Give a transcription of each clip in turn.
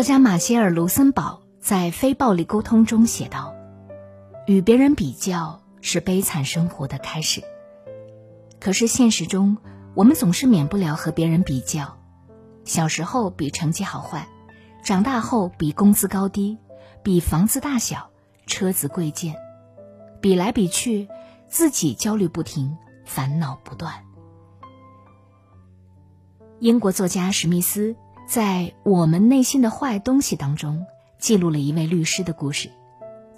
作家马歇尔·卢森堡在《非暴力沟通》中写道：“与别人比较是悲惨生活的开始。”可是现实中，我们总是免不了和别人比较。小时候比成绩好坏，长大后比工资高低，比房子大小、车子贵贱，比来比去，自己焦虑不停，烦恼不断。英国作家史密斯。在我们内心的坏东西当中，记录了一位律师的故事。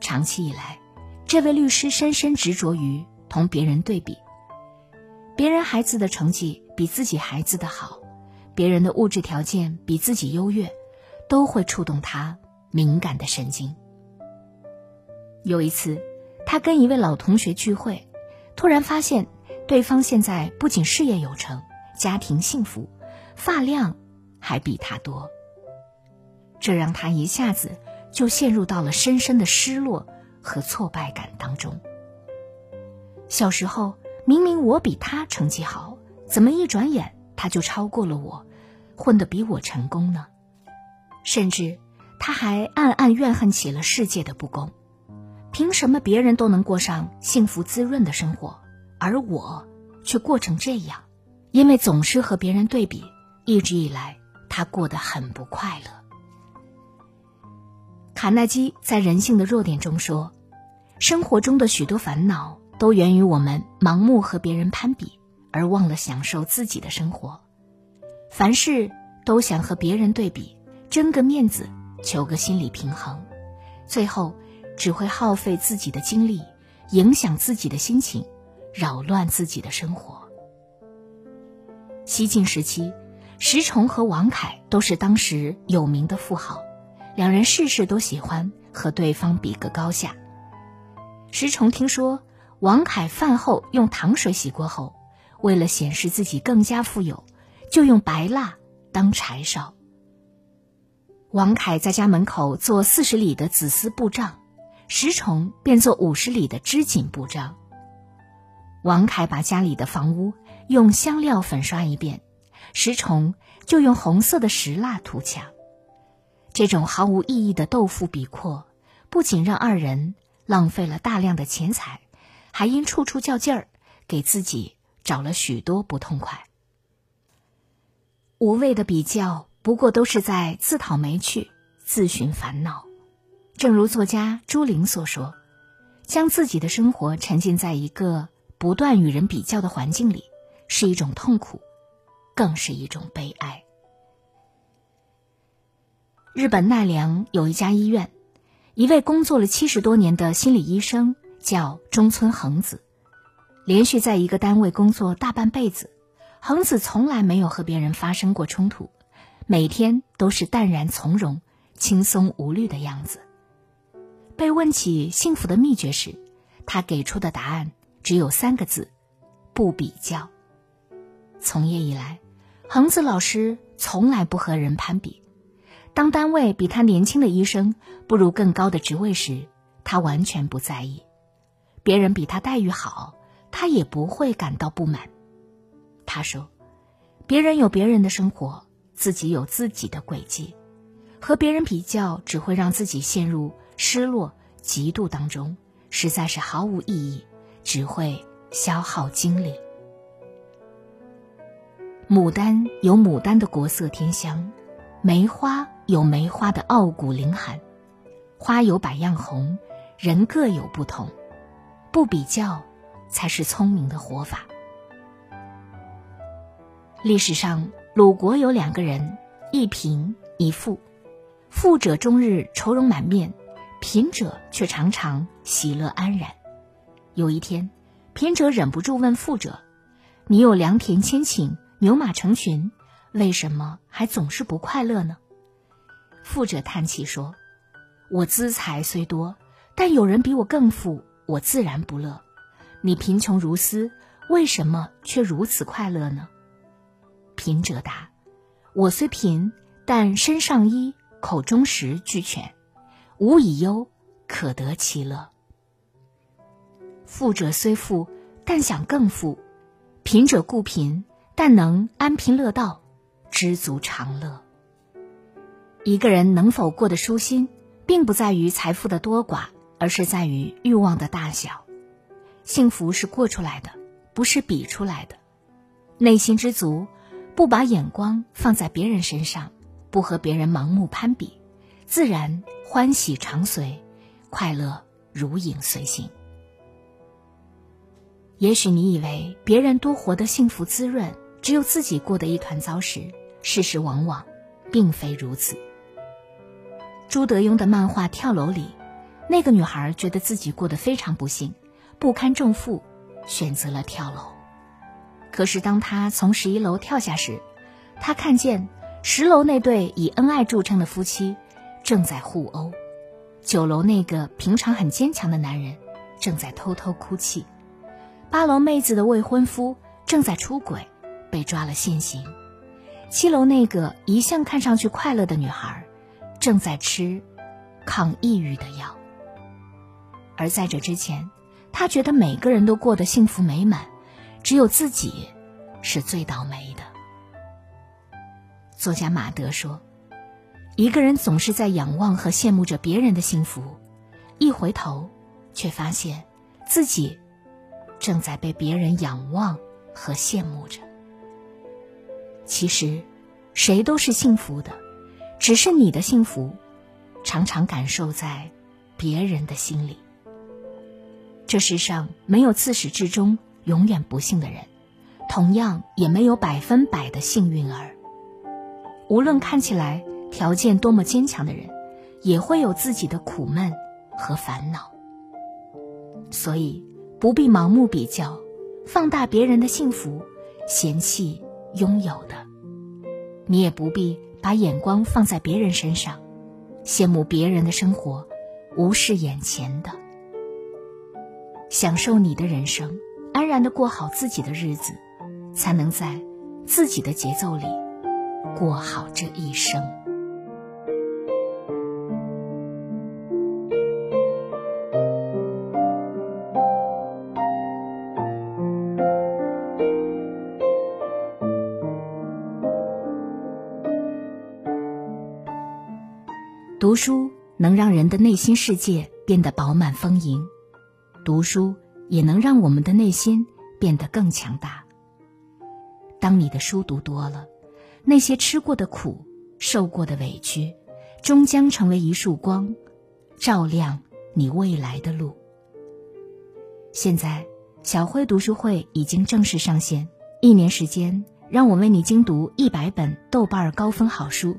长期以来，这位律师深深执着于同别人对比，别人孩子的成绩比自己孩子的好，别人的物质条件比自己优越，都会触动他敏感的神经。有一次，他跟一位老同学聚会，突然发现对方现在不仅事业有成，家庭幸福，发量。还比他多，这让他一下子就陷入到了深深的失落和挫败感当中。小时候明明我比他成绩好，怎么一转眼他就超过了我，混得比我成功呢？甚至他还暗暗怨恨起了世界的不公：凭什么别人都能过上幸福滋润的生活，而我却过成这样？因为总是和别人对比，一直以来。他过得很不快乐。卡耐基在《人性的弱点》中说：“生活中的许多烦恼都源于我们盲目和别人攀比，而忘了享受自己的生活。凡事都想和别人对比，争个面子，求个心理平衡，最后只会耗费自己的精力，影响自己的心情，扰乱自己的生活。”西晋时期。石崇和王凯都是当时有名的富豪，两人事事都喜欢和对方比个高下。石崇听说王凯饭后用糖水洗过后，为了显示自己更加富有，就用白蜡当柴烧。王凯在家门口做四十里的紫丝布帐，石崇便做五十里的织锦布帐。王凯把家里的房屋用香料粉刷一遍。石崇就用红色的石蜡涂墙，这种毫无意义的斗富比阔，不仅让二人浪费了大量的钱财，还因处处较劲儿，给自己找了许多不痛快。无谓的比较，不过都是在自讨没趣、自寻烦恼。正如作家朱玲所说：“将自己的生活沉浸在一个不断与人比较的环境里，是一种痛苦。”更是一种悲哀。日本奈良有一家医院，一位工作了七十多年的心理医生叫中村恒子，连续在一个单位工作大半辈子，恒子从来没有和别人发生过冲突，每天都是淡然从容、轻松无虑的样子。被问起幸福的秘诀时，他给出的答案只有三个字：不比较。从业以来。恒子老师从来不和人攀比，当单位比他年轻的医生步入更高的职位时，他完全不在意；别人比他待遇好，他也不会感到不满。他说：“别人有别人的生活，自己有自己的轨迹，和别人比较只会让自己陷入失落、嫉妒当中，实在是毫无意义，只会消耗精力。”牡丹有牡丹的国色天香，梅花有梅花的傲骨凌寒，花有百样红，人各有不同，不比较，才是聪明的活法。历史上，鲁国有两个人，一贫一富，富者终日愁容满面，贫者却常常喜乐安然。有一天，贫者忍不住问富者：“你有良田千顷？”牛马成群，为什么还总是不快乐呢？富者叹气说：“我资财虽多，但有人比我更富，我自然不乐。你贫穷如斯，为什么却如此快乐呢？”贫者答：“我虽贫，但身上衣、口中食俱全，无以忧，可得其乐。”富者虽富，但想更富；贫者固贫，但能安贫乐道，知足常乐。一个人能否过得舒心，并不在于财富的多寡，而是在于欲望的大小。幸福是过出来的，不是比出来的。内心知足，不把眼光放在别人身上，不和别人盲目攀比，自然欢喜常随，快乐如影随形。也许你以为别人都活得幸福滋润，只有自己过得一团糟时，事实往往并非如此。朱德庸的漫画《跳楼》里，那个女孩觉得自己过得非常不幸，不堪重负，选择了跳楼。可是当她从十一楼跳下时，她看见十楼那对以恩爱著称的夫妻正在互殴，九楼那个平常很坚强的男人正在偷偷哭泣。八楼妹子的未婚夫正在出轨，被抓了现行。七楼那个一向看上去快乐的女孩，正在吃抗抑郁的药。而在这之前，她觉得每个人都过得幸福美满，只有自己是最倒霉的。作家马德说：“一个人总是在仰望和羡慕着别人的幸福，一回头，却发现自己。”正在被别人仰望和羡慕着。其实，谁都是幸福的，只是你的幸福，常常感受在别人的心里。这世上没有自始至终永远不幸的人，同样也没有百分百的幸运儿。无论看起来条件多么坚强的人，也会有自己的苦闷和烦恼。所以。不必盲目比较，放大别人的幸福，嫌弃拥有的；你也不必把眼光放在别人身上，羡慕别人的生活，无视眼前的。享受你的人生，安然的过好自己的日子，才能在自己的节奏里过好这一生。读书能让人的内心世界变得饱满丰盈，读书也能让我们的内心变得更强大。当你的书读多了，那些吃过的苦、受过的委屈，终将成为一束光，照亮你未来的路。现在，小辉读书会已经正式上线，一年时间，让我为你精读一百本豆瓣高分好书。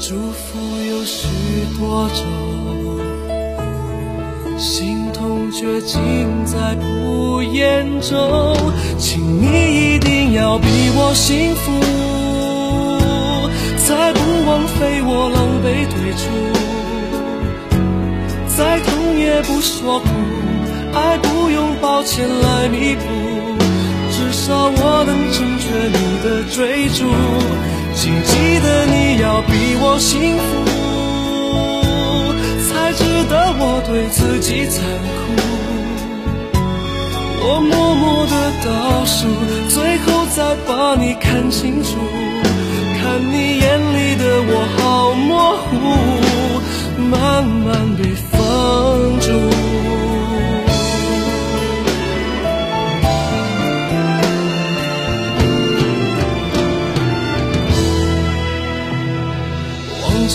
祝福有许多种。心痛却尽在不言中，请你一定要比我幸福，才不枉费我狼狈退出。再痛也不说苦，爱不用抱歉来弥补，至少我能成全你的追逐。请记得你要比我幸福，才值得我对自己残酷。我默默的倒数，最后再把你看清楚。看你眼里的我好模糊，慢慢被放逐。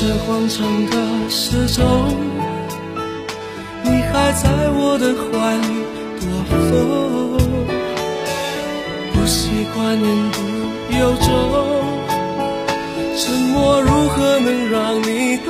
这荒唐的时钟，你还在我的怀里躲风，不习惯言不由衷，沉默如何能让你懂？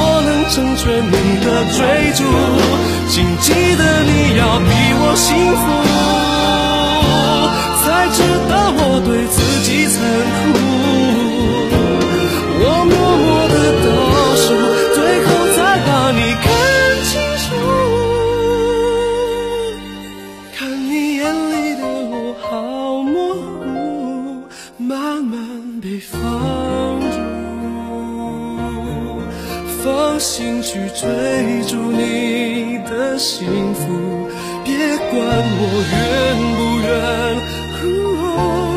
成全你的追逐。请记得你要比我幸福，才值得我对自己残酷。我默默的倒数，最后再把你看清楚，看你眼里的我好模糊，慢慢被放。放心去追逐你的幸福别管我愿不愿。哭